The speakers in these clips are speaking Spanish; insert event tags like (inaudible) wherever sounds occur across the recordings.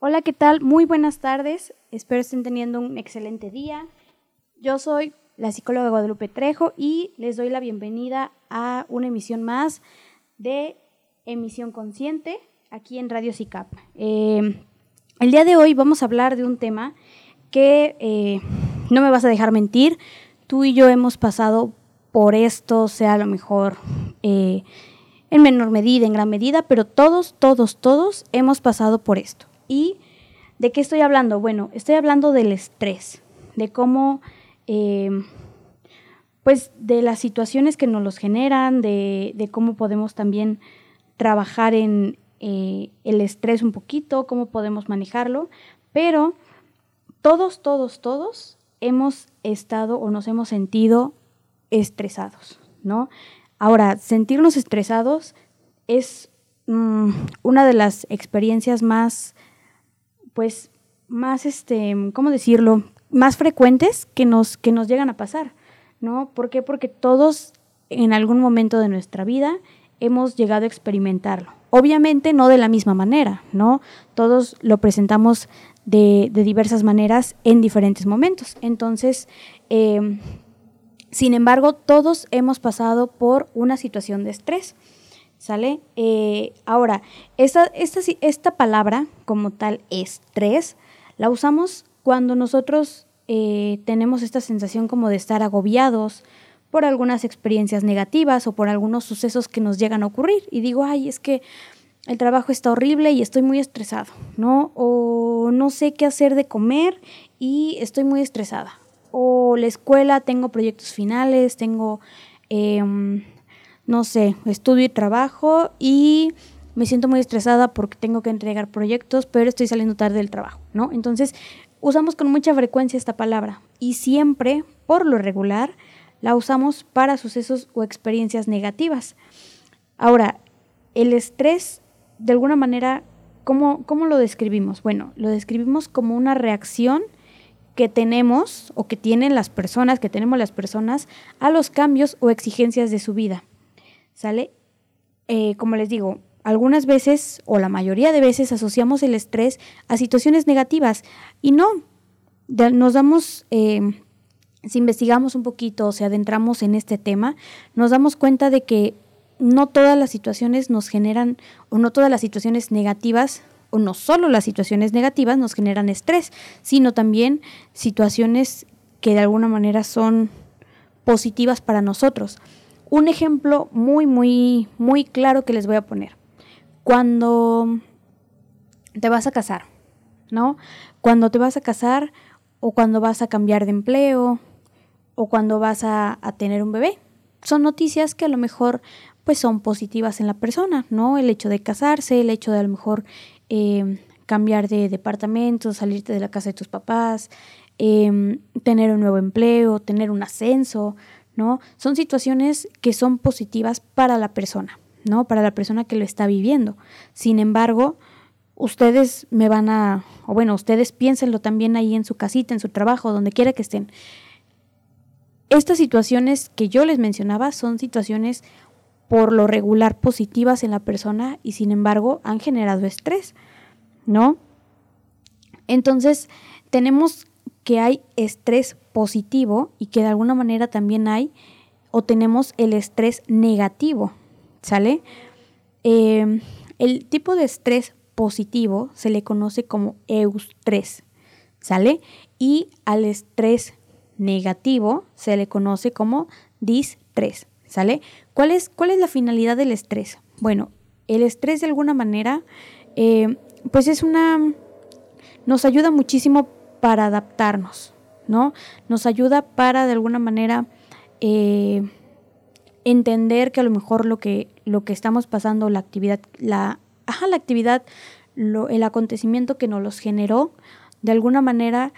Hola, ¿qué tal? Muy buenas tardes. Espero estén teniendo un excelente día. Yo soy la psicóloga Guadalupe Trejo y les doy la bienvenida a una emisión más de Emisión Consciente aquí en Radio CICAP. Eh, el día de hoy vamos a hablar de un tema que eh, no me vas a dejar mentir. Tú y yo hemos pasado por esto, sea a lo mejor eh, en menor medida, en gran medida, pero todos, todos, todos hemos pasado por esto. ¿Y de qué estoy hablando? Bueno, estoy hablando del estrés, de cómo, eh, pues, de las situaciones que nos los generan, de, cómo podemos también trabajar en eh, el estrés un poquito, cómo podemos manejarlo, pero todos, todos, todos hemos estado o nos hemos sentido estresados, ¿no? Ahora, sentirnos estresados es mm, una de las experiencias más pues más, este, ¿cómo decirlo? Más frecuentes que nos, que nos llegan a pasar, ¿no? ¿Por qué? Porque todos en algún momento de nuestra vida hemos llegado a experimentarlo. Obviamente no de la misma manera, ¿no? Todos lo presentamos de, diversas maneras en diferentes momentos. Entonces, em, sin embargo, todos hemos pasado por una situación de estrés. ¿Sale? Eh, ahora, esta, esta, esta, palabra como tal, estrés, la usamos cuando nosotros eh, tenemos esta sensación como de estar agobiados por algunas experiencias negativas o por algunos sucesos que nos llegan a ocurrir. Y digo, ay, es que el trabajo está horrible y estoy muy estresado, ¿no? O no sé qué hacer de comer y estoy muy estresada. O la escuela, tengo proyectos finales, tengo... Em, no sé, estudio y trabajo y me siento muy estresada porque tengo que entregar proyectos, pero estoy saliendo tarde del trabajo, ¿no? Entonces, usamos con mucha frecuencia esta palabra y siempre, por lo regular, la usamos para sucesos o experiencias negativas. Ahora, el estrés, de alguna manera, ¿cómo, cómo lo describimos? Bueno, lo describimos como una reacción que tenemos o que tienen las personas, que tenemos las personas a los cambios o exigencias de su vida. ¿Sale? Eh, como les digo, algunas veces o la mayoría de veces asociamos el estrés a situaciones negativas y no, nos damos, eh, si investigamos un poquito o si adentramos en este tema, nos damos cuenta de que no todas las situaciones nos generan, o no todas las situaciones negativas, o no solo las situaciones negativas nos generan estrés, sino también situaciones que de alguna manera son positivas para nosotros. Un ejemplo muy, muy, muy claro que les voy a poner. Cuando te vas a casar, ¿no? Cuando te vas a casar o cuando vas a cambiar de empleo o cuando vas a, tener un bebé. Son noticias que a lo mejor pues son positivas en la persona, ¿no? El hecho de casarse, el hecho de a lo mejor eh, cambiar de departamento, salirte de la casa de tus papás, em, tener un nuevo empleo, tener un ascenso, ¿no? Son situaciones que son positivas para la persona, ¿no? Para la persona que lo está viviendo. Sin embargo, ustedes me van a, o bueno, ustedes piénsenlo también ahí en su casita, en su trabajo, donde quiera que estén. Estas situaciones que yo les mencionaba son situaciones por lo regular positivas en la persona y sin embargo han generado estrés, ¿no? Entonces, tenemos que hay estrés positivo y que de alguna manera también hay o tenemos el estrés negativo, ¿sale? Em, el tipo de estrés positivo se le conoce como eustrés, ¿sale? Y al estrés negativo se le conoce como distrés, ¿sale? ¿Cuál es, cuál es la finalidad del estrés? Bueno, el estrés de alguna manera, eh, pues es una, nos ayuda muchísimo para adaptarnos, ¿no? Nos ayuda para de alguna manera eh, entender que a lo mejor lo que, lo que estamos pasando, la actividad, la, la actividad, el acontecimiento que nos los generó, de alguna manera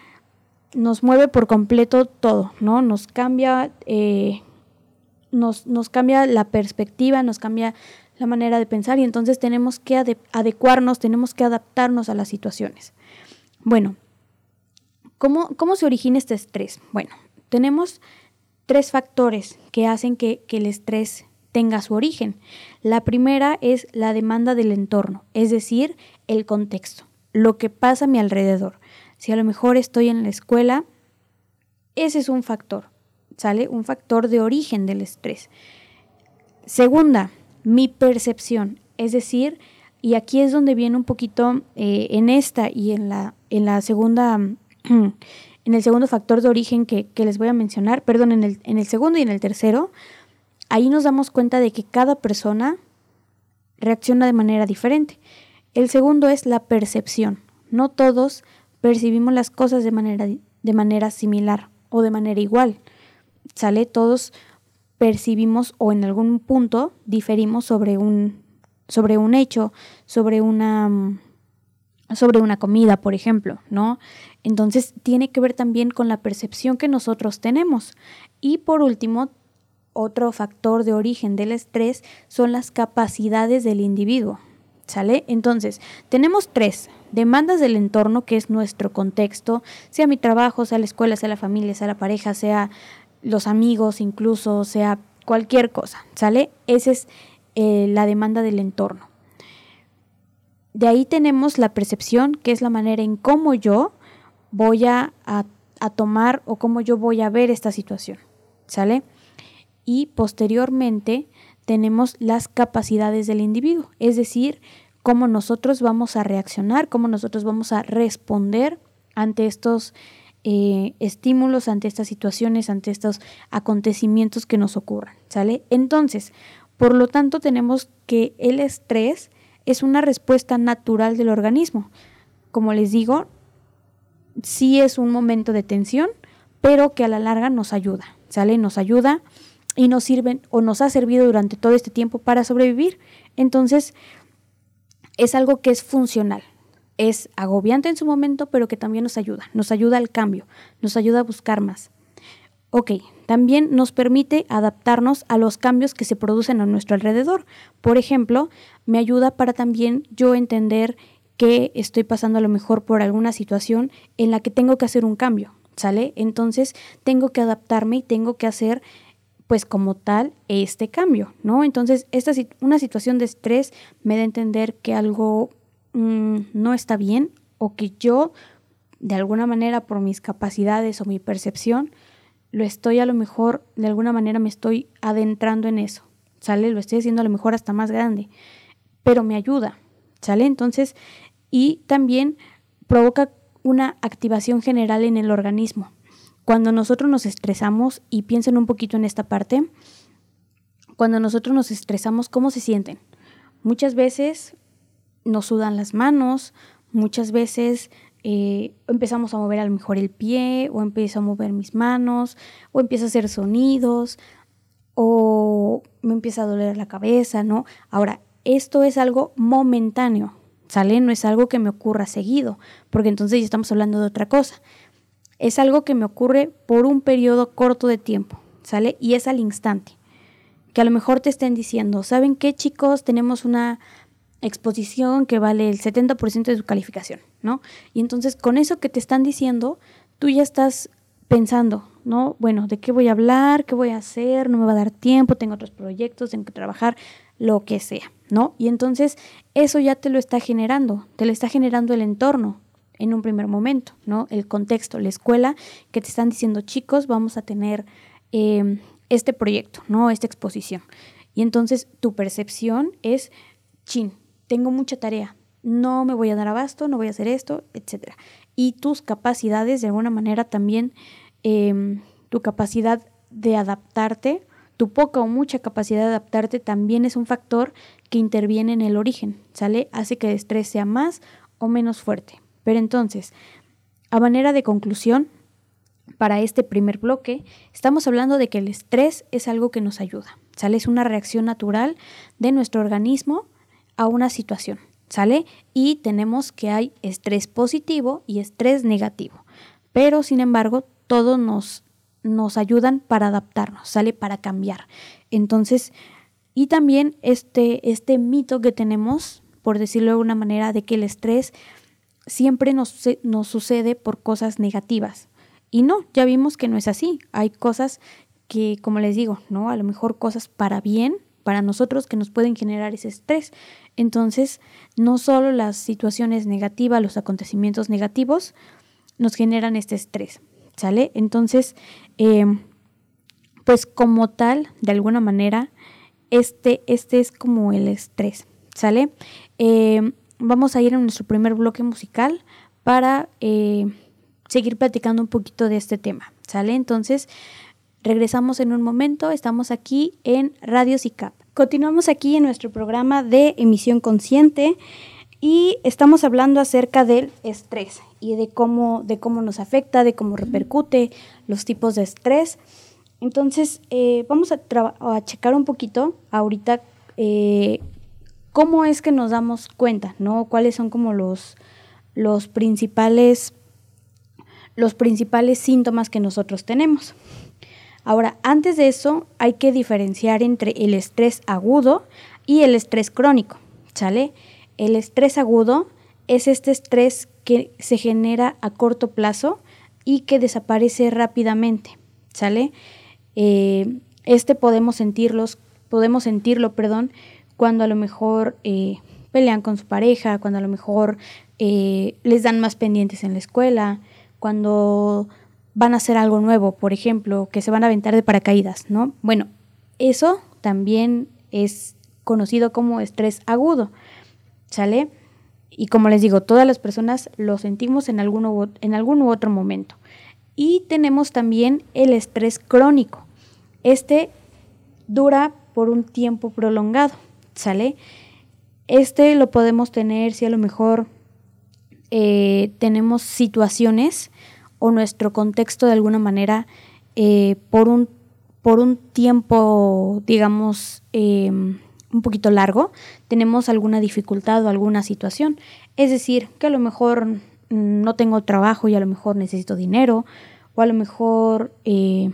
nos mueve por completo todo, ¿no? Nos cambia, eh, nos, nos, cambia la perspectiva, nos cambia la manera de pensar y entonces tenemos que adecuarnos, tenemos que adaptarnos a las situaciones. Bueno, ¿Cómo, se origina este estrés? Bueno, tenemos tres factores que hacen que, el estrés tenga su origen. La primera es la demanda del entorno, es decir, el contexto. lo que pasa a mi alrededor. Si a lo mejor estoy en la escuela, ese es un factor, ¿sale? Un factor de origen del estrés. Segunda, mi percepción, es decir, y aquí es donde viene un poquito eh, en esta y en la, en la segunda, (clears throat) en el segundo factor de origen que, les voy a mencionar, perdón, en el, en el segundo y en el tercero, ahí nos damos cuenta de que cada persona reacciona de manera diferente. El segundo es la percepción. No todos percibimos las cosas de manera, de manera similar o de manera igual. ¿Sale? Todos percibimos o en algún punto diferimos sobre un, sobre un hecho, sobre una sobre una comida, por ejemplo, ¿no? Entonces tiene que ver también con la percepción que nosotros tenemos. Y por último, otro factor de origen del estrés son las capacidades del individuo. ¿Sale? Entonces, tenemos tres demandas del entorno, que es nuestro contexto, sea mi trabajo, sea la escuela, sea la familia, sea la pareja, sea los amigos, incluso, sea cualquier cosa, ¿sale? Esa es eh, la demanda del entorno. De ahí tenemos la percepción, que es la manera en cómo yo voy a, a tomar o cómo yo voy a ver esta situación, ¿sale? Y posteriormente tenemos las capacidades del individuo, es decir, cómo nosotros vamos a reaccionar, cómo nosotros vamos a responder ante estos eh, estímulos, ante estas situaciones, ante estos acontecimientos que nos ocurran, ¿sale? Entonces, por lo tanto, tenemos que el estrés es una respuesta natural del organismo. Como les digo, sí es un momento de tensión, pero que a la larga nos ayuda, ¿sale? Nos ayuda y nos sirven o nos ha servido durante todo este tiempo para sobrevivir. Entonces, es algo que es funcional. Es agobiante en su momento, pero que también nos ayuda. Nos ayuda al cambio, nos ayuda a buscar más. Ok, también nos permite adaptarnos a los cambios que se producen a nuestro alrededor. Por ejemplo, me ayuda para también yo entender que estoy pasando a lo mejor por alguna situación en la que tengo que hacer un cambio, ¿sale? Entonces tengo que adaptarme y tengo que hacer pues como tal este cambio, ¿no? Entonces, esta, una situación de estrés me da a entender que algo mm, no está bien o que yo, de alguna manera, por mis capacidades o mi percepción, lo estoy a lo mejor, de alguna manera me estoy adentrando en eso, ¿sale? Lo estoy haciendo a lo mejor hasta más grande, pero me ayuda, ¿sale? Entonces, y también provoca una activación general en el organismo. Cuando nosotros nos estresamos, y piensen un poquito en esta parte, cuando nosotros nos estresamos, ¿cómo se sienten? Muchas veces nos sudan las manos, muchas veces eh, empezamos a mover a lo mejor el pie, o empiezo a mover mis manos, o empiezo a hacer sonidos, o me empieza a doler la cabeza, ¿no? Ahora, esto es algo momentáneo, ¿sale? No es algo que me ocurra seguido, porque entonces ya estamos hablando de otra cosa es algo que me ocurre por un periodo corto de tiempo, ¿sale? Y es al instante. Que a lo mejor te estén diciendo, ¿saben qué chicos? Tenemos una exposición que vale el 70% de su calificación, ¿no? Y entonces con eso que te están diciendo, tú ya estás pensando, ¿no? Bueno, ¿de qué voy a hablar? ¿Qué voy a hacer? No me va a dar tiempo, tengo otros proyectos, tengo que trabajar, lo que sea, ¿no? Y entonces eso ya te lo está generando, te lo está generando el entorno, en un primer momento, ¿no? El contexto, la escuela, que te están diciendo, chicos, vamos a tener em, este proyecto, ¿no? Esta exposición. Y entonces tu percepción es, chin, tengo mucha tarea, no me voy a dar abasto, no voy a hacer esto, etc. Y tus capacidades, de alguna manera también, em, tu capacidad de adaptarte, tu poca o mucha capacidad de adaptarte también es un factor que interviene en el origen, ¿sale? Hace que el estrés sea más o menos fuerte. Pero entonces, a manera de conclusión, para este primer bloque, estamos hablando de que el estrés es algo que nos ayuda, ¿sale? Es una reacción natural de nuestro organismo a una situación, ¿sale? Y tenemos que hay estrés positivo y estrés negativo. Pero, sin embargo, todos nos, nos ayudan para adaptarnos, ¿sale? Para cambiar. Entonces, y también este, este mito que tenemos, por decirlo de alguna manera, de que el estrés siempre nos, nos sucede por cosas negativas. Y no, ya vimos que no es así. Hay cosas que, como les digo, ¿no? A lo mejor cosas para bien para nosotros que nos pueden generar ese estrés. Entonces, no solo las situaciones negativas, los acontecimientos negativos nos generan este estrés, ¿sale? Entonces, eh, pues como tal, de alguna manera, este, este es como el estrés, ¿sale? Eh, vamos a ir a nuestro primer bloque musical para eh, seguir platicando un poquito de este tema, ¿sale? Entonces, regresamos en un momento, estamos aquí en Radio CICAP. Continuamos aquí en nuestro programa de emisión consciente y estamos hablando acerca del estrés y de cómo, de cómo nos afecta, de cómo repercute, los tipos de estrés. Entonces, eh, vamos a, checar un poquito ahorita eh, cómo es que nos damos cuenta, ¿no? Cuáles son como los, los principales los principales síntomas que nosotros tenemos. Ahora, antes de eso, hay que diferenciar entre el estrés agudo y el estrés crónico, ¿sale? El estrés agudo es este estrés que se genera a corto plazo y que desaparece rápidamente, ¿sale? Eh, este podemos sentirlos, podemos sentirlo, perdón, cuando a lo mejor eh, pelean con su pareja, cuando a lo mejor eh, les dan más pendientes en la escuela, cuando van a hacer algo nuevo, por ejemplo, que se van a aventar de paracaídas, ¿no? Bueno, eso también es conocido como estrés agudo, ¿sale? Y como les digo, todas las personas lo sentimos en en algún u otro momento. Y tenemos también el estrés crónico. Este dura por un tiempo prolongado, ¿sale? Este lo podemos tener si a lo mejor eh, tenemos situaciones o nuestro contexto de alguna manera eh, por, un, por un tiempo, digamos, em, un poquito largo, tenemos alguna dificultad o alguna situación. Es decir, que a lo mejor no tengo trabajo y a lo mejor necesito dinero, o a lo mejor eh,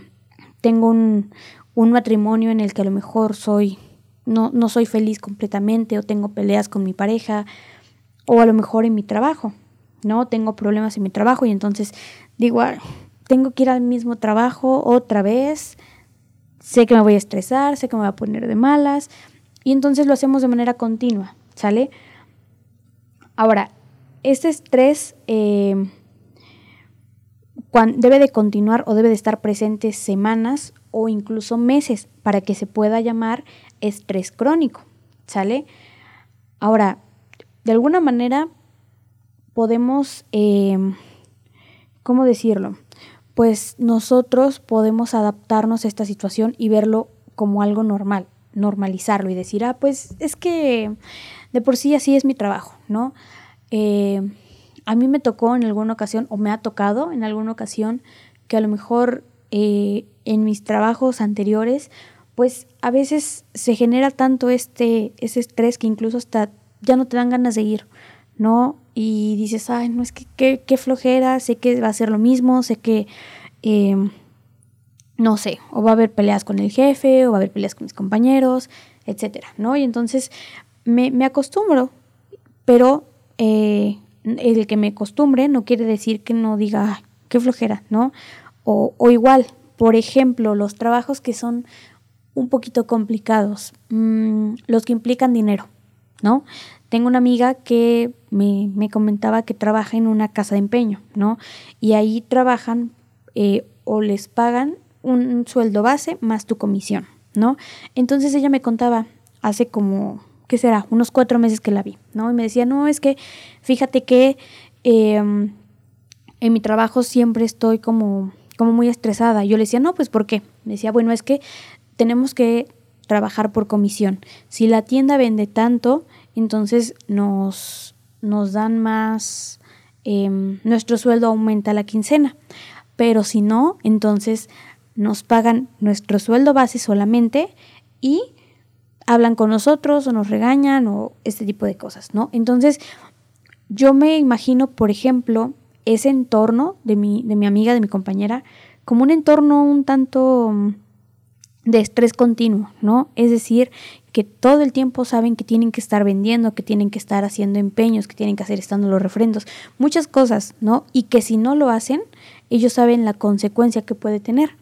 tengo un, un, matrimonio en el que a lo mejor soy, no, no soy feliz completamente, o tengo peleas con mi pareja, o a lo mejor en mi trabajo. ¿no? Tengo problemas en mi trabajo y entonces digo, tengo que ir al mismo trabajo otra vez, sé que me voy a estresar, sé que me voy a poner de malas y entonces lo hacemos de manera continua, ¿sale? Ahora, este estrés eh, debe de continuar o debe de estar presente semanas o incluso meses para que se pueda llamar estrés crónico, ¿sale? Ahora, de alguna manera podemos, em, ¿cómo decirlo? Pues nosotros podemos adaptarnos a esta situación y verlo como algo normal, normalizarlo y decir, ah, pues es que de por sí así es mi trabajo, ¿no? Eh, a mí me tocó en alguna ocasión, o me ha tocado en alguna ocasión, que a lo mejor eh, en mis trabajos anteriores, pues a veces se genera tanto este, ese estrés que incluso hasta ya no te dan ganas de ir, ¿no? y dices, ay, no es que qué, flojera, sé que va a ser lo mismo, sé que, em, no sé, o va a haber peleas con el jefe, o va a haber peleas con mis compañeros, etcétera, ¿no? Y entonces me, acostumbro, pero eh, el que me acostumbre no quiere decir que no diga, qué flojera, ¿no? O, o, igual, por ejemplo, los trabajos que son un poquito complicados, mmm, los que implican dinero, ¿no? Tengo una amiga que me, comentaba que trabaja en una casa de empeño, ¿no? Y ahí trabajan eh, o les pagan un sueldo base más tu comisión, ¿no? Entonces ella me contaba hace como, ¿qué será? Unos cuatro meses que la vi, ¿no? Y me decía, no, es que fíjate que em, en mi trabajo siempre estoy como, como muy estresada. Yo le decía, no, pues ¿por qué? Me decía, bueno, es que tenemos que trabajar por comisión. Si la tienda vende tanto, entonces nos, nos dan más, em, nuestro sueldo aumenta la quincena, pero si no, entonces nos pagan nuestro sueldo base solamente y hablan con nosotros o nos regañan o este tipo de cosas, ¿no? Entonces, yo me imagino, por ejemplo, ese entorno de mi, de mi amiga, de mi compañera, como un entorno un tanto de estrés continuo, ¿no? Es decir, que todo el tiempo saben que tienen que estar vendiendo, que tienen que estar haciendo empeños, que tienen que hacer estando los refrendos, muchas cosas, ¿no? Y que si no lo hacen, ellos saben la consecuencia que puede tener.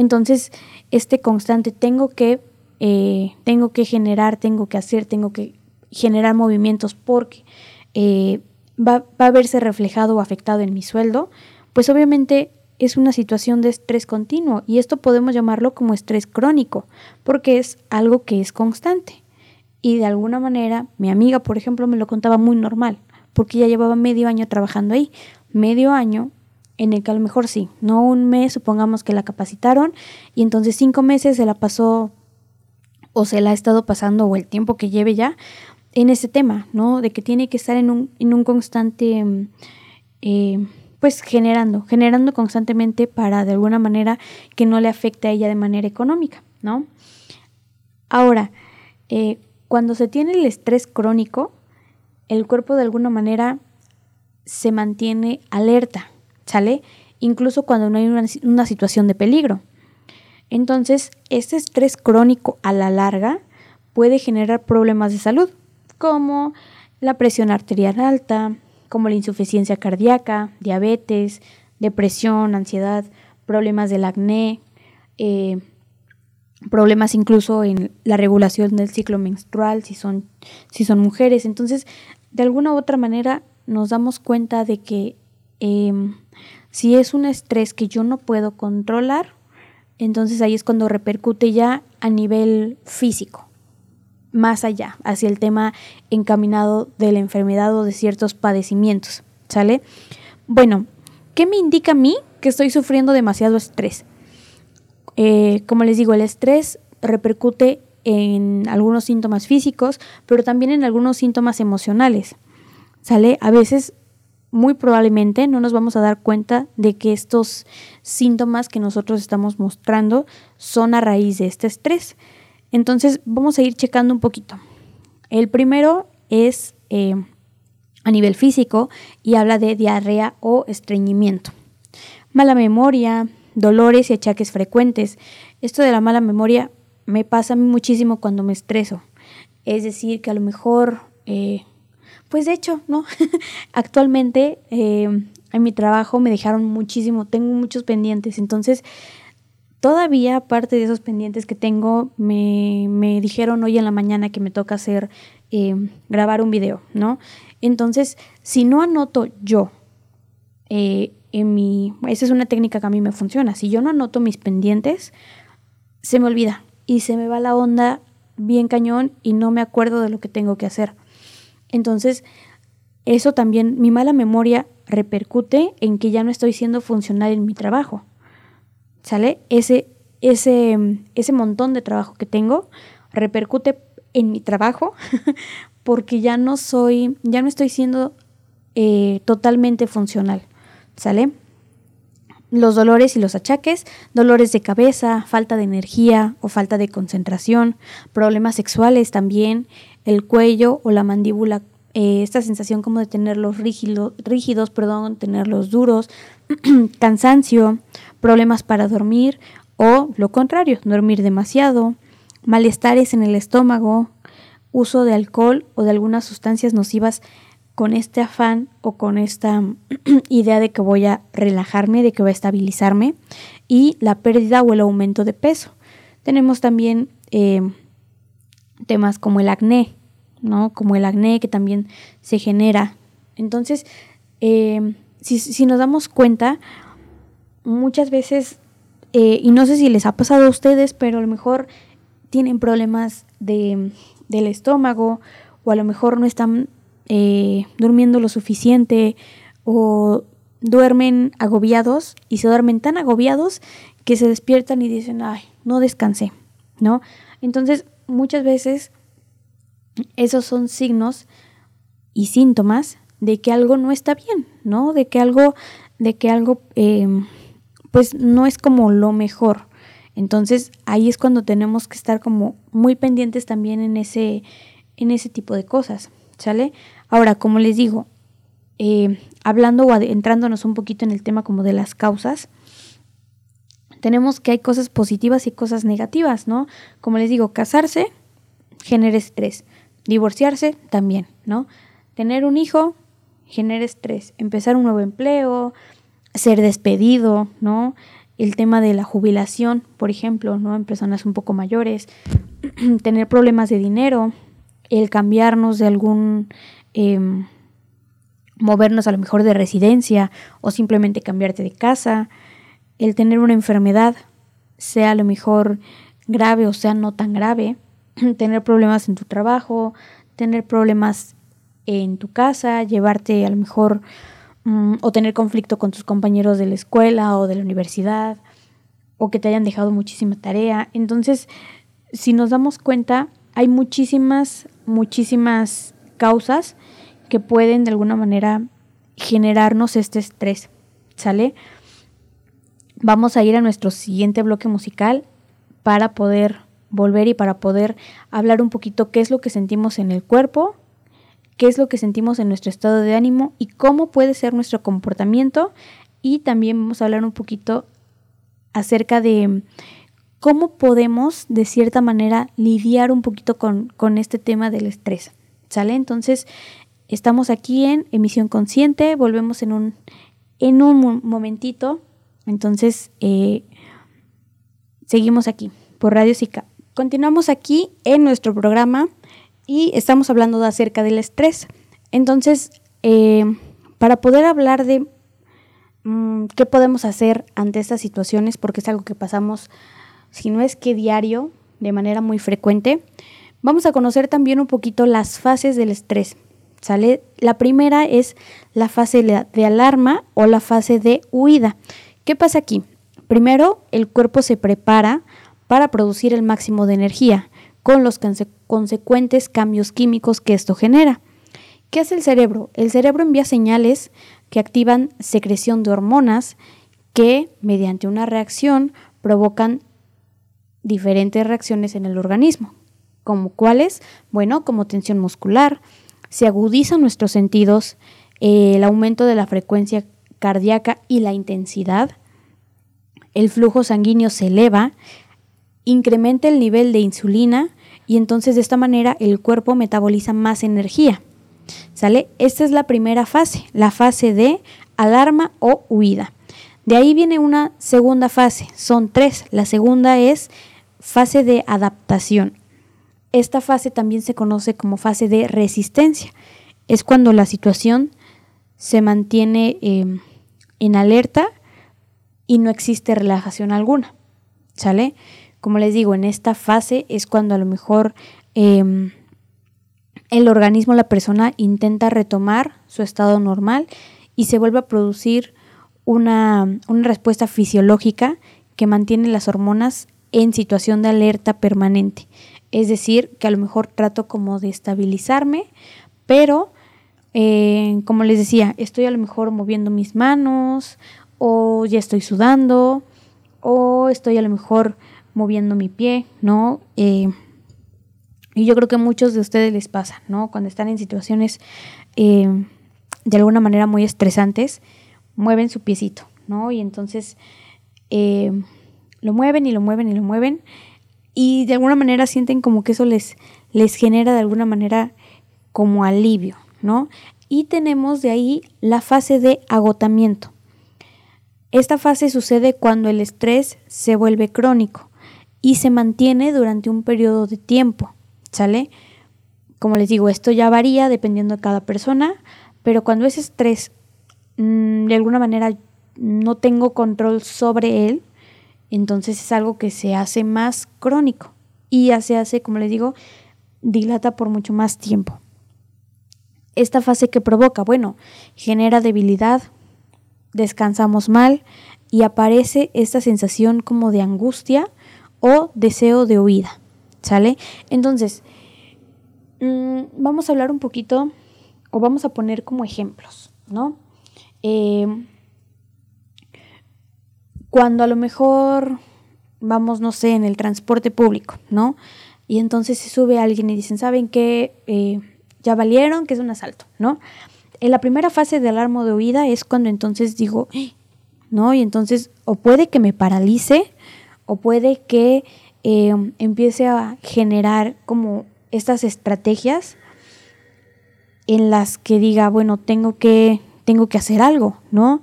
Entonces, este constante, tengo que eh, tengo que generar, tengo que hacer, tengo que generar movimientos porque eh, va, va a verse reflejado o afectado en mi sueldo, pues obviamente es una situación de estrés continuo y esto podemos llamarlo como estrés crónico, porque es algo que es constante. Y de alguna manera, mi amiga, por ejemplo, me lo contaba muy normal, porque ya llevaba medio año trabajando ahí. Medio año en el que a lo mejor sí, no un mes, supongamos que la capacitaron, y entonces cinco meses se la pasó o se la ha estado pasando o el tiempo que lleve ya en ese tema, ¿no? De que tiene que estar en un, en un constante, mm, eh, pues generando, generando constantemente para de alguna manera que no le afecte a ella de manera económica, ¿no? Ahora, eh, cuando se tiene el estrés crónico, el cuerpo de alguna manera se mantiene alerta, ¿sale? Incluso cuando no hay una, una situación de peligro. Entonces, este estrés crónico a la larga puede generar problemas de salud, como la presión arterial alta, como la insuficiencia cardíaca, diabetes, depresión, ansiedad, problemas del acné, eh, problemas incluso en la regulación del ciclo menstrual si son, si son mujeres. Entonces, de alguna u otra manera nos damos cuenta de que em, si es un estrés que yo no puedo controlar, entonces ahí es cuando repercute ya a nivel físico, más allá, hacia el tema encaminado de la enfermedad o de ciertos padecimientos, ¿sale? Bueno, ¿qué me indica a mí que estoy sufriendo demasiado estrés? Eh, como les digo, el estrés repercute en algunos síntomas físicos, pero también en algunos síntomas emocionales, ¿sale? A veces muy probablemente no nos vamos a dar cuenta de que estos síntomas que nosotros estamos mostrando son a raíz de este estrés. Entonces vamos a ir checando un poquito. El primero es eh, a nivel físico y habla de diarrea o estreñimiento. Mala memoria, dolores y achaques frecuentes. Esto de la mala memoria me pasa muchísimo cuando me estreso. Es decir, que a lo mejor eh, pues de hecho, ¿no? (laughs) Actualmente eh, en mi trabajo me dejaron muchísimo, tengo muchos pendientes, entonces todavía aparte de esos pendientes que tengo, me, me dijeron hoy en la mañana que me toca hacer, eh, grabar un video, ¿no? Entonces, si no anoto yo eh, en mi, esa es una técnica que a mí me funciona, si yo no anoto mis pendientes, se me olvida y se me va la onda bien cañón y no me acuerdo de lo que tengo que hacer. Entonces, eso también, mi mala memoria repercute en que ya no estoy siendo funcional en mi trabajo. ¿Sale? Ese, ese, ese montón de trabajo que tengo repercute en mi trabajo (laughs) porque ya no soy, ya no estoy siendo eh, totalmente funcional. ¿Sale? Los dolores y los achaques, dolores de cabeza, falta de energía o falta de concentración, problemas sexuales también, el cuello o la mandíbula, eh, esta sensación como de tenerlos rígidos, rígidos perdón, tenerlos duros, (clears throat) cansancio, problemas para dormir o lo contrario, dormir demasiado, malestares en el estómago, uso de alcohol o de algunas sustancias nocivas con este afán o con esta (clears throat) idea de que voy a relajarme, de que voy a estabilizarme y la pérdida o el aumento de peso. Tenemos también eh, temas como el acné, ¿no? Como el acné que también se genera. Entonces, eh, si, nos damos cuenta, muchas veces, eh, y no sé si les ha pasado a ustedes, pero a lo mejor tienen problemas de, del estómago o a lo mejor no están eh, durmiendo lo suficiente o duermen agobiados y se duermen tan agobiados que se despiertan y dicen, ay, no descansé, ¿no? Entonces, muchas veces esos son signos y síntomas de que algo no está bien, ¿no? De que algo, de que algo, em, pues no es como lo mejor. Entonces ahí es cuando tenemos que estar como muy pendientes también en ese, en ese tipo de cosas, ¿sale? Ahora, como les digo, eh, hablando o adentrándonos un poquito en el tema como de las causas, tenemos que hay cosas positivas y cosas negativas, ¿no? Como les digo, casarse genera estrés, divorciarse también, ¿no? Tener un hijo genera estrés, empezar un nuevo empleo, ser despedido, ¿no? El tema de la jubilación, por ejemplo, ¿no? En personas un poco mayores. (clears throat) tener problemas de dinero, el cambiarnos de algún... Em, movernos a lo mejor de residencia o simplemente cambiarte de casa, el tener una enfermedad, sea a lo mejor grave o sea no tan grave, (clears throat) tener problemas en tu trabajo, tener problemas en tu casa, llevarte a lo mejor mm, o tener conflicto con tus compañeros de la escuela o de la universidad o que te hayan dejado muchísima tarea. Entonces, si nos damos cuenta, hay muchísimas, muchísimas causas que pueden de alguna manera generarnos este estrés. ¿Sale? Vamos a ir a nuestro siguiente bloque musical para poder volver y para poder hablar un poquito qué es lo que sentimos en el cuerpo, qué es lo que sentimos en nuestro estado de ánimo y cómo puede ser nuestro comportamiento. Y también vamos a hablar un poquito acerca de cómo podemos de cierta manera lidiar un poquito con, este tema del estrés. ¿Sale? Entonces, estamos aquí en emisión consciente, volvemos en un, en un momentito. Entonces, eh, seguimos aquí por Radio Zika. Continuamos aquí en nuestro programa y estamos hablando acerca del estrés. Entonces, eh, para poder hablar de mm, qué podemos hacer ante estas situaciones, porque es algo que pasamos, si no es que diario, de manera muy frecuente, vamos a conocer también un poquito las fases del estrés. ¿Sale? La primera es la fase de alarma o la fase de huida. ¿Qué pasa aquí? Primero, el cuerpo se prepara para producir el máximo de energía con los consecuentes cambios químicos que esto genera. ¿Qué hace el cerebro? El cerebro envía señales que activan secreción de hormonas que, mediante una reacción, provocan diferentes reacciones en el organismo. ¿Como cuáles? Bueno, como tensión muscular, se agudizan nuestros sentidos, eh, el aumento de la frecuencia cardíaca y la intensidad, el flujo sanguíneo se eleva, incrementa el nivel de insulina y entonces de esta manera el cuerpo metaboliza más energía. ¿Sale? Esta es la primera fase, la fase de alarma o huida. De ahí viene una segunda fase, son tres. La segunda es fase de adaptación. Esta fase también se conoce como fase de resistencia. Es cuando la situación se mantiene em, en alerta y no existe relajación alguna. ¿Sale? Como les digo, en esta fase es cuando a lo mejor em, el organismo, la persona intenta retomar su estado normal y se vuelve a producir una, una respuesta fisiológica que mantiene las hormonas en situación de alerta permanente. Es decir, que a lo mejor trato como de estabilizarme, pero eh, como les decía, estoy a lo mejor moviendo mis manos o ya estoy sudando o estoy a lo mejor moviendo mi pie, ¿no? Eh, y yo creo que a muchos de ustedes les pasa, ¿no? Cuando están en situaciones eh, de alguna manera muy estresantes, mueven su piecito, ¿no? Y entonces lo mueven y lo mueven y lo mueven y de alguna manera sienten como que eso les, les genera de alguna manera como alivio, ¿no? Y tenemos de ahí la fase de agotamiento. Esta fase sucede cuando el estrés se vuelve crónico y se mantiene durante un periodo de tiempo, ¿sale? Como les digo, esto ya varía dependiendo de cada persona, pero cuando ese estrés mm, de alguna manera no tengo control sobre él, entonces es algo que se hace más crónico y ya se hace, como les digo, dilata por mucho más tiempo. Esta fase que provoca, bueno, genera debilidad, descansamos mal y aparece esta sensación como de angustia o deseo de huida, ¿sale? Entonces, mm, vamos a hablar un poquito o vamos a poner como ejemplos, ¿no? Eh, cuando a lo mejor vamos, no sé, en el transporte público, ¿no? Y entonces se sube alguien y dicen, ¿saben qué? Eh, ya valieron, que es un asalto, ¿no? En la primera fase de alarma de huida es cuando entonces digo, ¿no? Y entonces o puede que me paralice o puede que eh, empiece a generar como estas estrategias en las que diga, bueno, tengo que, tengo que hacer algo, ¿no?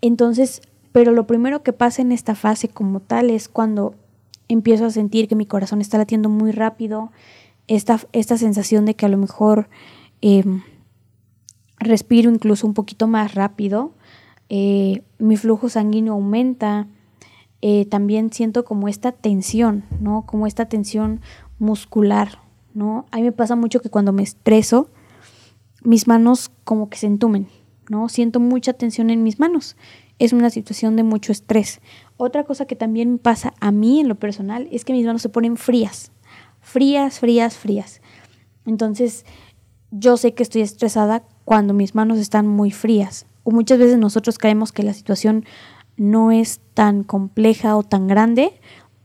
Entonces, pero lo primero que pasa en esta fase como tal es cuando empiezo a sentir que mi corazón está latiendo muy rápido, esta, esta sensación de que a lo mejor em, respiro incluso un poquito más rápido, eh, mi flujo sanguíneo aumenta, eh, también siento como esta tensión, ¿no? Como esta tensión muscular, ¿no? A mí me pasa mucho que cuando me estreso, mis manos como que se entumen, ¿no? Siento mucha tensión en mis manos. Es una situación de mucho estrés. Otra cosa que también pasa a mí en lo personal es que mis manos se ponen frías, frías, frías, frías. Entonces, yo sé que estoy estresada cuando mis manos están muy frías. O muchas veces nosotros creemos que la situación no es tan compleja o tan grande,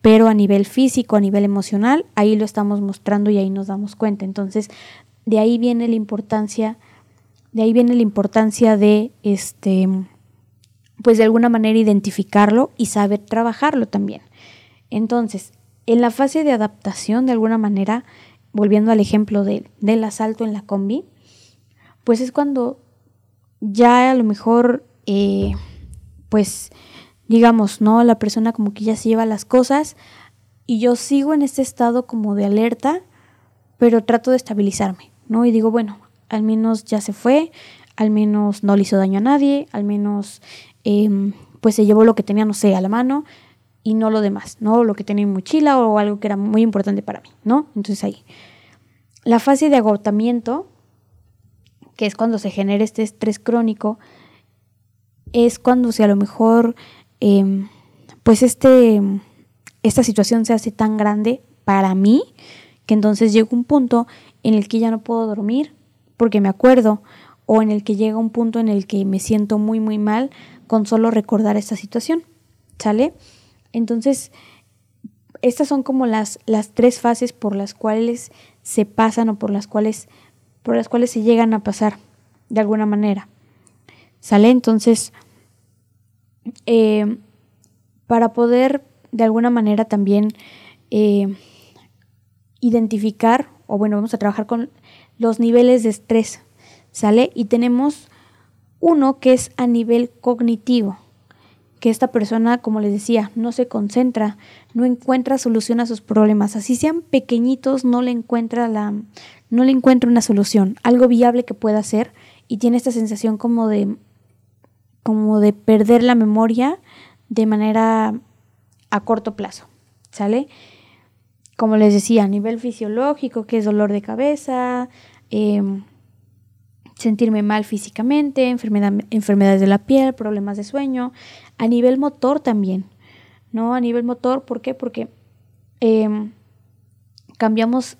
pero a nivel físico, a nivel emocional, ahí lo estamos mostrando y ahí nos damos cuenta. Entonces, de ahí viene la importancia, de ahí viene la importancia de este pues de alguna manera identificarlo y saber trabajarlo también. Entonces, en la fase de adaptación, de alguna manera, volviendo al ejemplo del asalto en la combi, pues es cuando ya a lo mejor eh, pues digamos, ¿no? La persona como que ya se lleva las cosas y yo sigo en este estado como de alerta, pero trato de estabilizarme, ¿no? Y digo, bueno, al menos ya se fue, al menos no le hizo daño a nadie, al menos em, pues se llevó lo que tenía, no sé, a la mano y no lo demás, ¿no? Lo que tenía en mochila o algo que era muy importante para mí, ¿no? Entonces ahí. La fase de agotamiento, que es cuando se genera este estrés crónico, es cuando si a lo mejor em, pues este, esta situación se hace tan grande para mí que entonces llega un punto en el que ya no puedo dormir porque me acuerdo o en el que llega un punto en el que me siento muy muy mal con solo recordar esta situación, ¿sale? Entonces, estas son como las, las tres fases por las cuales se pasan o por las cuales, por las cuales se llegan a pasar de alguna manera. ¿Sale? Entonces, eh, para poder de alguna manera también eh, identificar, o bueno, vamos a trabajar con los niveles de estrés, ¿sale? Y tenemos uno que es a nivel cognitivo, que esta persona, como les decía, no se concentra, no encuentra solución a sus problemas, así sean pequeñitos, no le encuentra la, no le encuentra una solución, algo viable que pueda hacer y tiene esta sensación como de como de perder la memoria de manera a corto plazo, ¿sale? Como les decía, a nivel fisiológico, que es dolor de cabeza, em, sentirme mal físicamente, enfermedades de la piel, problemas de sueño, a nivel motor también, ¿no? A nivel motor, ¿por qué? Porque em, cambiamos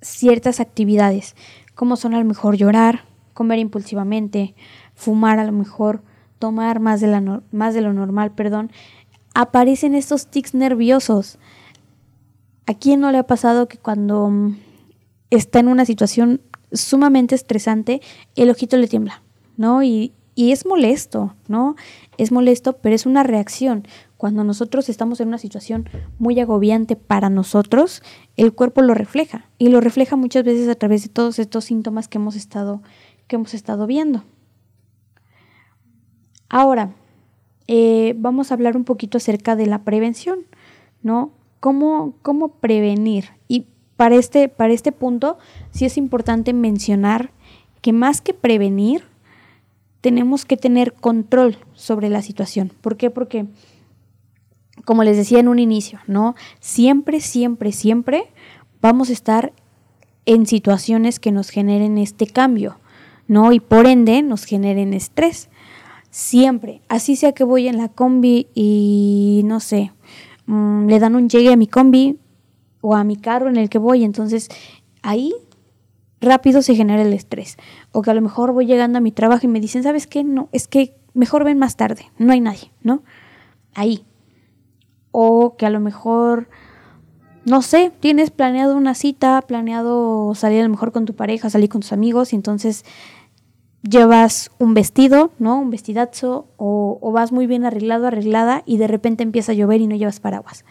ciertas actividades, como son a lo mejor llorar, comer impulsivamente, fumar a lo mejor, tomar más de, la más de lo normal, perdón, aparecen estos tics nerviosos. ¿A quién no le ha pasado que cuando mm, está en una situación sumamente estresante, el ojito le tiembla, ¿no? Y, es molesto, ¿no? Es molesto, pero es una reacción. Cuando nosotros estamos en una situación muy agobiante para nosotros, el cuerpo lo refleja y lo refleja muchas veces a través de todos estos síntomas que hemos estado, que hemos estado viendo. Ahora, eh, vamos a hablar un poquito acerca de la prevención, ¿no? ¿Cómo, cómo prevenir? Y para este, para este punto sí es importante mencionar que más que prevenir, tenemos que tener control sobre la situación. ¿Por qué? Porque, como les decía en un inicio, ¿no? Siempre, siempre, siempre vamos a estar en situaciones que nos generen este cambio, ¿no? Y por ende nos generen estrés. Siempre. Así sea que voy en la combi y no sé, mm, le dan un llegue a mi combi o a mi carro en el que voy. Entonces ahí rápido se genera el estrés. O que a lo mejor voy llegando a mi trabajo y me dicen, ¿sabes qué? No, es que mejor ven más tarde. No hay nadie, ¿no? Ahí. O que a lo mejor no sé, tienes planeado una cita, planeado salir a lo mejor con tu pareja, salir con tus amigos, y entonces llevas un vestido, ¿no? Un vestidazo, o, vas muy bien arreglado, arreglada, y de repente empieza a llover y no llevas paraguas.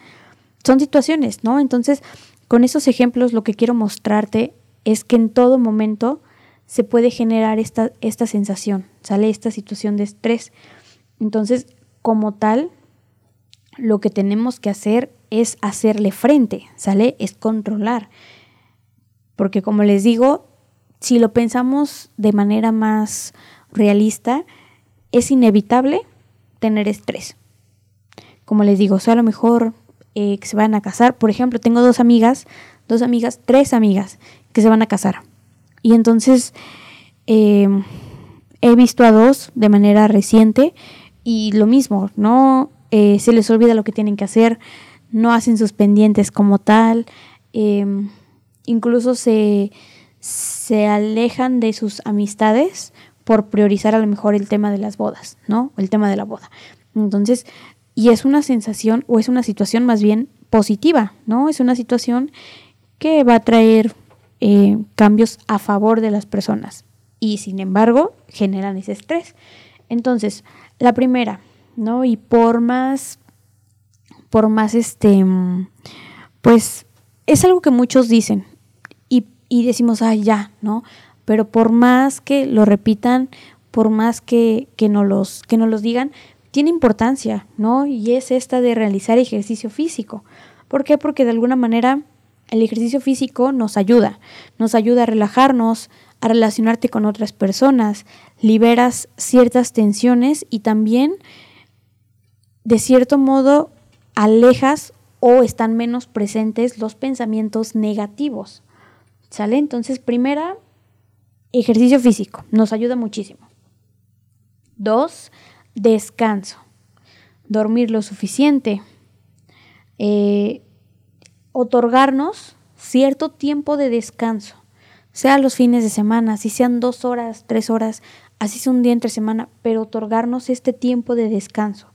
Son situaciones, ¿no? Entonces, con esos ejemplos lo que quiero mostrarte es que en todo momento se puede generar esta, esta sensación, sale esta situación de estrés. Entonces, como tal, lo que tenemos que hacer es hacerle frente, ¿sale? Es controlar. Porque como les digo, si lo pensamos de manera más realista, es inevitable tener estrés. Como les digo, o sea, a lo mejor eh, que se van a casar. Por ejemplo, tengo dos amigas, dos amigas, tres amigas que se van a casar. Y entonces em, he visto a dos de manera reciente y lo mismo, ¿no? Eh, se les olvida lo que tienen que hacer, no hacen sus pendientes como tal, em, incluso se, se alejan de sus amistades por priorizar a lo mejor el tema de las bodas, ¿no? El tema de la boda. Entonces, y es una sensación o es una situación más bien positiva, ¿no? Es una situación que va a traer eh, cambios a favor de las personas y sin embargo generan ese estrés. Entonces, la primera, ¿no? Y por más, por más este, pues es algo que muchos dicen y, decimos, ah, ya, ¿no? Pero por más que lo repitan, por más que, que, los, que no los digan, tiene importancia, ¿no? Y es esta de realizar ejercicio físico. ¿Por qué? Porque de alguna manera el ejercicio físico nos ayuda, nos ayuda a relajarnos, a relacionarte con otras personas, liberas ciertas tensiones y también de cierto modo alejas o están menos presentes los pensamientos negativos. ¿Sale? Entonces, primera, ejercicio físico, nos ayuda muchísimo. Dos, descanso, dormir lo suficiente, eh, otorgarnos cierto tiempo de descanso, sea los fines de semana, si sean dos horas, tres horas, así sea un día entre semana, pero otorgarnos este tiempo de descanso.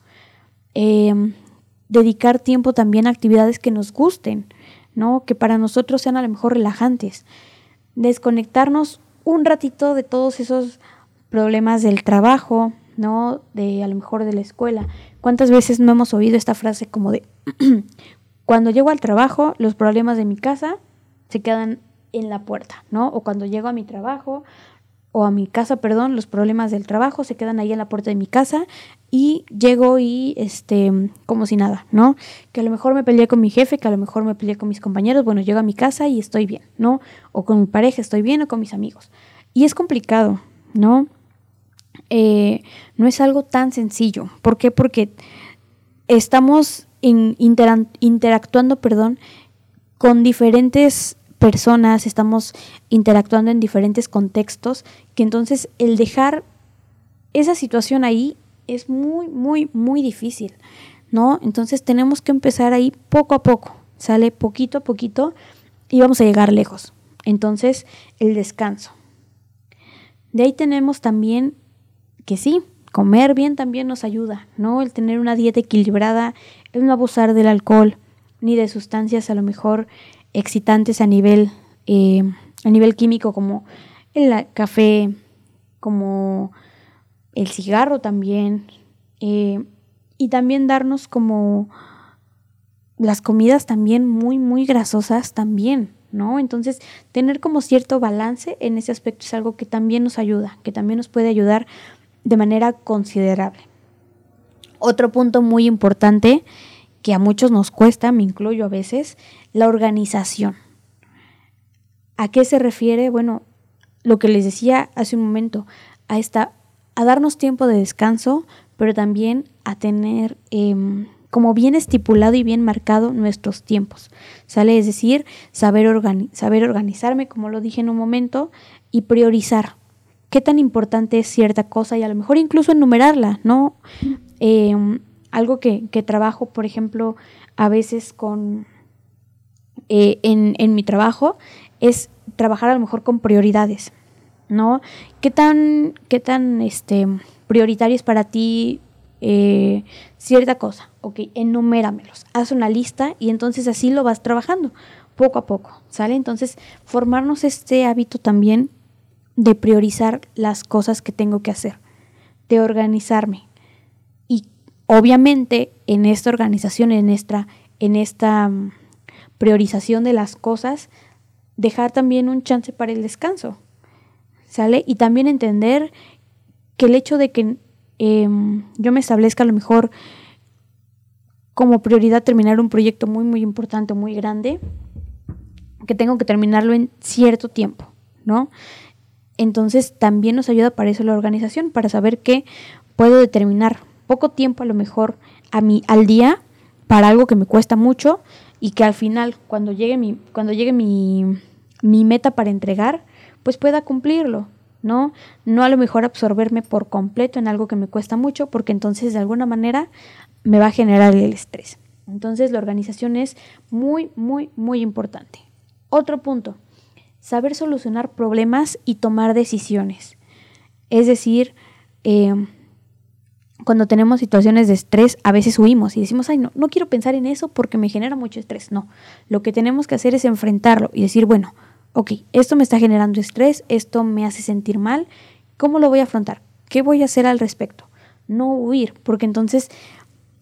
Em, dedicar tiempo también a actividades que nos gusten, ¿no? Que para nosotros sean a lo mejor relajantes. Desconectarnos un ratito de todos esos problemas del trabajo, ¿no? De a lo mejor de la escuela. ¿Cuántas veces no hemos oído esta frase como de (clears throat) cuando llego al trabajo, los problemas de mi casa se quedan en la puerta, ¿no? O cuando llego a mi trabajo, o a mi casa, perdón, los problemas del trabajo se quedan ahí en la puerta de mi casa y llego y este como si nada, ¿no? Que a lo mejor me peleé con mi jefe, que a lo mejor me peleé con mis compañeros, bueno, llego a mi casa y estoy bien, ¿no? O con mi pareja estoy bien o con mis amigos. Y es complicado, ¿no? Eh, no es algo tan sencillo. ¿Por qué? Porque estamos interactuando, perdón, con diferentes personas, estamos interactuando en diferentes contextos, que entonces el dejar esa situación ahí es muy, muy, muy difícil, ¿no? Entonces tenemos que empezar ahí poco a poco, sale poquito a poquito y vamos a llegar lejos. Entonces, el descanso. De ahí tenemos también que sí, comer bien también nos ayuda, ¿no? El tener una dieta equilibrada, el no abusar del alcohol ni de sustancias a lo mejor excitantes a nivel, eh, a nivel químico como el café, como el cigarro también, eh, y también darnos como las comidas también muy, muy grasosas también, ¿no? Entonces, tener como cierto balance en ese aspecto es algo que también nos ayuda, que también nos puede ayudar de manera considerable. Otro punto muy importante que a muchos nos cuesta, me incluyo a veces, la organización. ¿A qué se refiere? Bueno, lo que les decía hace un momento, a, esta, a darnos tiempo de descanso, pero también a tener em, como bien estipulado y bien marcado nuestros tiempos. ¿Sale? Es decir, saber, saber organizarme, como lo dije en un momento, y priorizar qué tan importante es cierta cosa y a lo mejor incluso enumerarla, ¿no? Algo que, trabajo, por ejemplo, a veces con eh, en, mi trabajo es trabajar a lo mejor con prioridades, ¿no? ¿Qué tan, qué tan este, prioritario para ti eh, cierta cosa? Ok, enuméramelos, haz una lista y entonces así lo vas trabajando poco a poco, ¿sale? Entonces, formarnos este hábito también de priorizar las cosas que tengo que hacer, de organizarme, Obviamente, en esta organización, en esta, en esta mm, priorización de las cosas, dejar también un chance para el descanso. ¿Sale? Y también entender que el hecho de que em, yo me establezca a lo mejor como prioridad terminar un proyecto muy, muy importante, muy grande, que tengo que terminarlo en cierto tiempo, ¿no? Entonces también nos ayuda para eso la organización, para saber que puedo determinar poco tiempo a lo mejor a mí al día para algo que me cuesta mucho y que al final cuando llegue mi cuando llegue mi, mi meta para entregar, pues pueda cumplirlo, ¿no? No a lo mejor absorberme por completo en algo que me cuesta mucho, porque entonces de alguna manera me va a generar el estrés. Entonces la organización es muy, muy, muy importante. Otro punto, saber solucionar problemas y tomar decisiones. Es decir, eh, cuando tenemos situaciones de estrés, a veces huimos y decimos, ay, no, no quiero pensar en eso porque me genera mucho estrés. No, lo que tenemos que hacer es enfrentarlo y decir, bueno, ok, esto me está generando estrés, esto me hace sentir mal, ¿cómo lo voy a afrontar? ¿Qué voy a hacer al respecto? No huir, porque entonces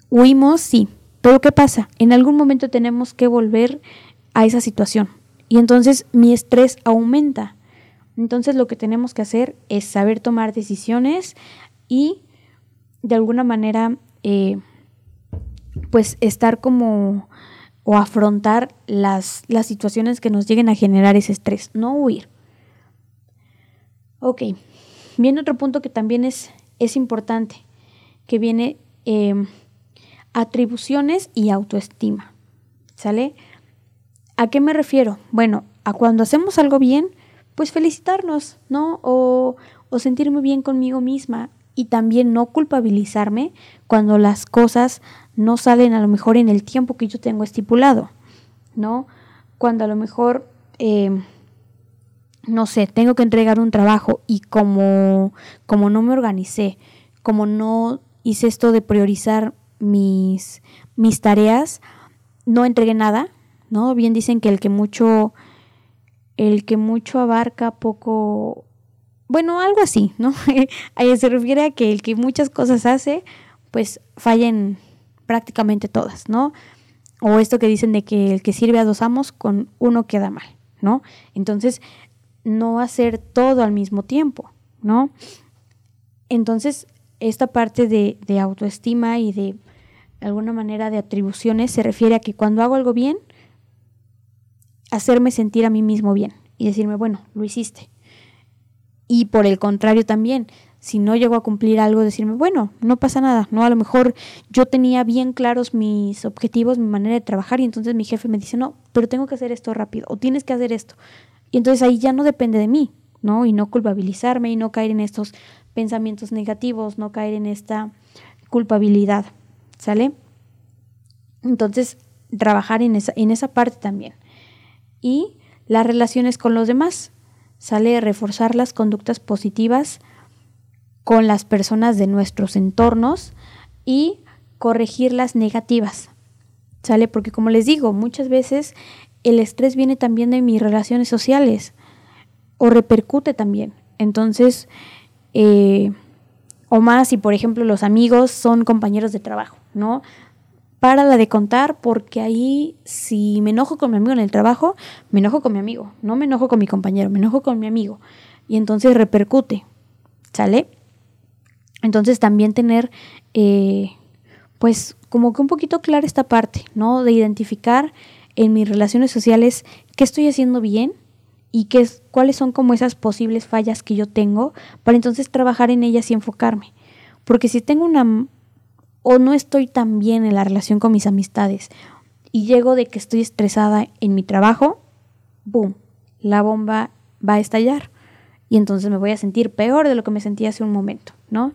huimos, sí, pero ¿qué pasa? En algún momento tenemos que volver a esa situación y entonces mi estrés aumenta. Entonces lo que tenemos que hacer es saber tomar decisiones y de alguna manera eh, pues estar como o afrontar las, las situaciones que nos lleguen a generar ese estrés, no huir. Ok, viene otro punto que también es, es importante, que viene em, atribuciones y autoestima. ¿Sale? ¿A qué me refiero? Bueno, a cuando hacemos algo bien, pues felicitarnos, ¿no? O, o sentirme bien conmigo misma y también no culpabilizarme cuando las cosas no salen a lo mejor en el tiempo que yo tengo estipulado, ¿no? Cuando a lo mejor, em, no sé, tengo que entregar un trabajo y como, como no me organicé, como no hice esto de priorizar mis, mis tareas, no entregué nada, ¿no? Bien dicen que el que mucho, el que mucho abarca, poco, bueno, algo así, ¿no? Ahí (laughs) se refiere a que el que muchas cosas hace, pues fallen prácticamente todas, ¿no? O esto que dicen de que el que sirve a dos amos con uno queda mal, ¿no? Entonces, no hacer todo al mismo tiempo, ¿no? Entonces, esta parte de, de autoestima y de, alguna manera de atribuciones se refiere a que cuando hago algo bien, hacerme sentir a mí mismo bien y decirme, bueno, lo hiciste. Y por el contrario también, si no llego a cumplir algo, decirme, bueno, no pasa nada, ¿no? A lo mejor yo tenía bien claros mis objetivos, mi manera de trabajar y entonces mi jefe me dice, no, pero tengo que hacer esto rápido o tienes que hacer esto. Y entonces ahí ya no depende de mí, ¿no? Y no culpabilizarme y no caer en estos pensamientos negativos, no caer en esta culpabilidad, ¿sale? Entonces, trabajar en esa, en esa parte también. Y las relaciones con los demás, ¿sale? Reforzar las conductas positivas con las personas de nuestros entornos y corregir las negativas. ¿Sale? Porque como les digo, muchas veces el estrés viene también de mis relaciones sociales o repercute también. Entonces, eh, o más si por ejemplo los amigos son compañeros de trabajo, ¿no? Para la de contar porque ahí si me enojo con mi amigo en el trabajo, me enojo con mi amigo, no me enojo con mi compañero, me enojo con mi amigo. Y entonces repercute, ¿sale? Entonces también tener, eh, pues como que un poquito clara esta parte, ¿no? De identificar en mis relaciones sociales qué estoy haciendo bien y qué es, cuáles son como esas posibles fallas que yo tengo para entonces trabajar en ellas y enfocarme. Porque si tengo una o no estoy tan bien en la relación con mis amistades y llego de que estoy estresada en mi trabajo, ¡boom! La bomba va a estallar y entonces me voy a sentir peor de lo que me sentía hace un momento, ¿no?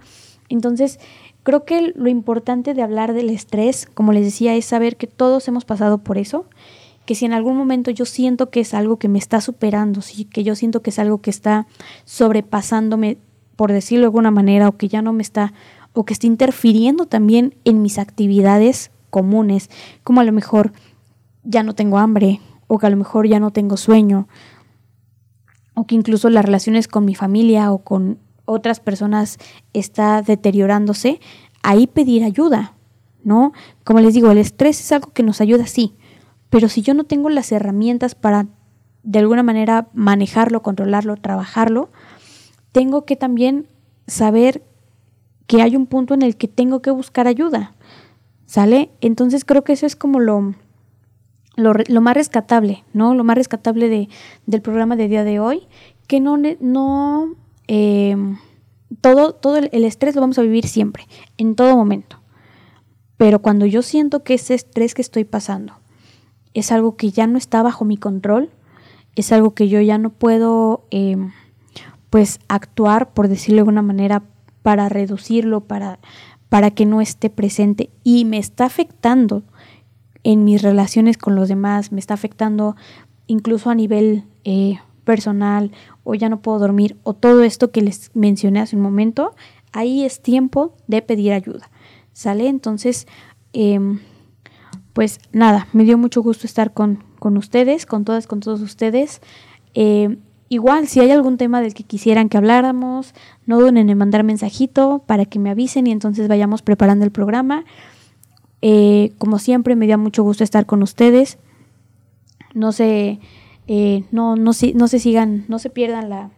Entonces, creo que lo importante de hablar del estrés, como les decía, es saber que todos hemos pasado por eso, que si en algún momento yo siento que es algo que me está superando, sí, que yo siento que es algo que está sobrepasándome, por decirlo de alguna manera, o que ya no me está, o que está interfiriendo también en mis actividades comunes, como a lo mejor ya no tengo hambre, o que a lo mejor ya no tengo sueño, o que incluso las relaciones con mi familia o con otras personas está deteriorándose, ahí pedir ayuda, ¿no? Como les digo, el estrés es algo que nos ayuda, sí, pero si yo no tengo las herramientas para de alguna manera manejarlo, controlarlo, trabajarlo, tengo que también saber que hay un punto en el que tengo que buscar ayuda. ¿Sale? Entonces creo que eso es como lo, lo, más rescatable, ¿no? Lo más rescatable de, del programa de día de hoy, que no, no em, todo, todo el estrés lo vamos a vivir siempre, en todo momento. Pero cuando yo siento que ese estrés que estoy pasando es algo que ya no está bajo mi control, es algo que yo ya no puedo, em, pues, actuar, por decirlo de alguna manera, para reducirlo, para, para que no esté presente y me está afectando en mis relaciones con los demás, me está afectando incluso a nivel eh, personal o ya no puedo dormir o todo esto que les mencioné hace un momento, ahí es tiempo de pedir ayuda. ¿Sale? Entonces, em, pues nada, me dio mucho gusto estar con, con ustedes, con todas, con todos ustedes. Em, igual, si hay algún tema del que quisieran que habláramos, no duden en mandar mensajito para que me avisen y entonces vayamos preparando el programa. Eh, como siempre, me dio mucho gusto estar con ustedes. No se, eh, no, no, no se sigan, no se pierdan la,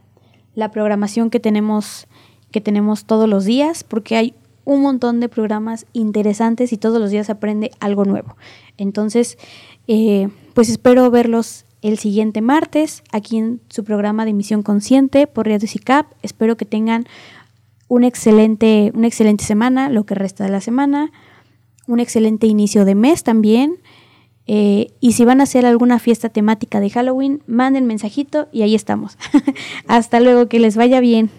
la programación que tenemos, que tenemos todos los días, porque hay un montón de programas interesantes y todos los días aprende algo nuevo. Entonces, eh, pues espero verlos el siguiente martes aquí en su programa de Misión Consciente por Radio CICAP. Espero que tengan un excelente, una excelente semana, lo que resta de la semana, un excelente inicio de mes también. Eh, y si van a hacer alguna fiesta temática de Halloween, manden mensajito y ahí estamos. (laughs) Hasta luego, que les vaya bien.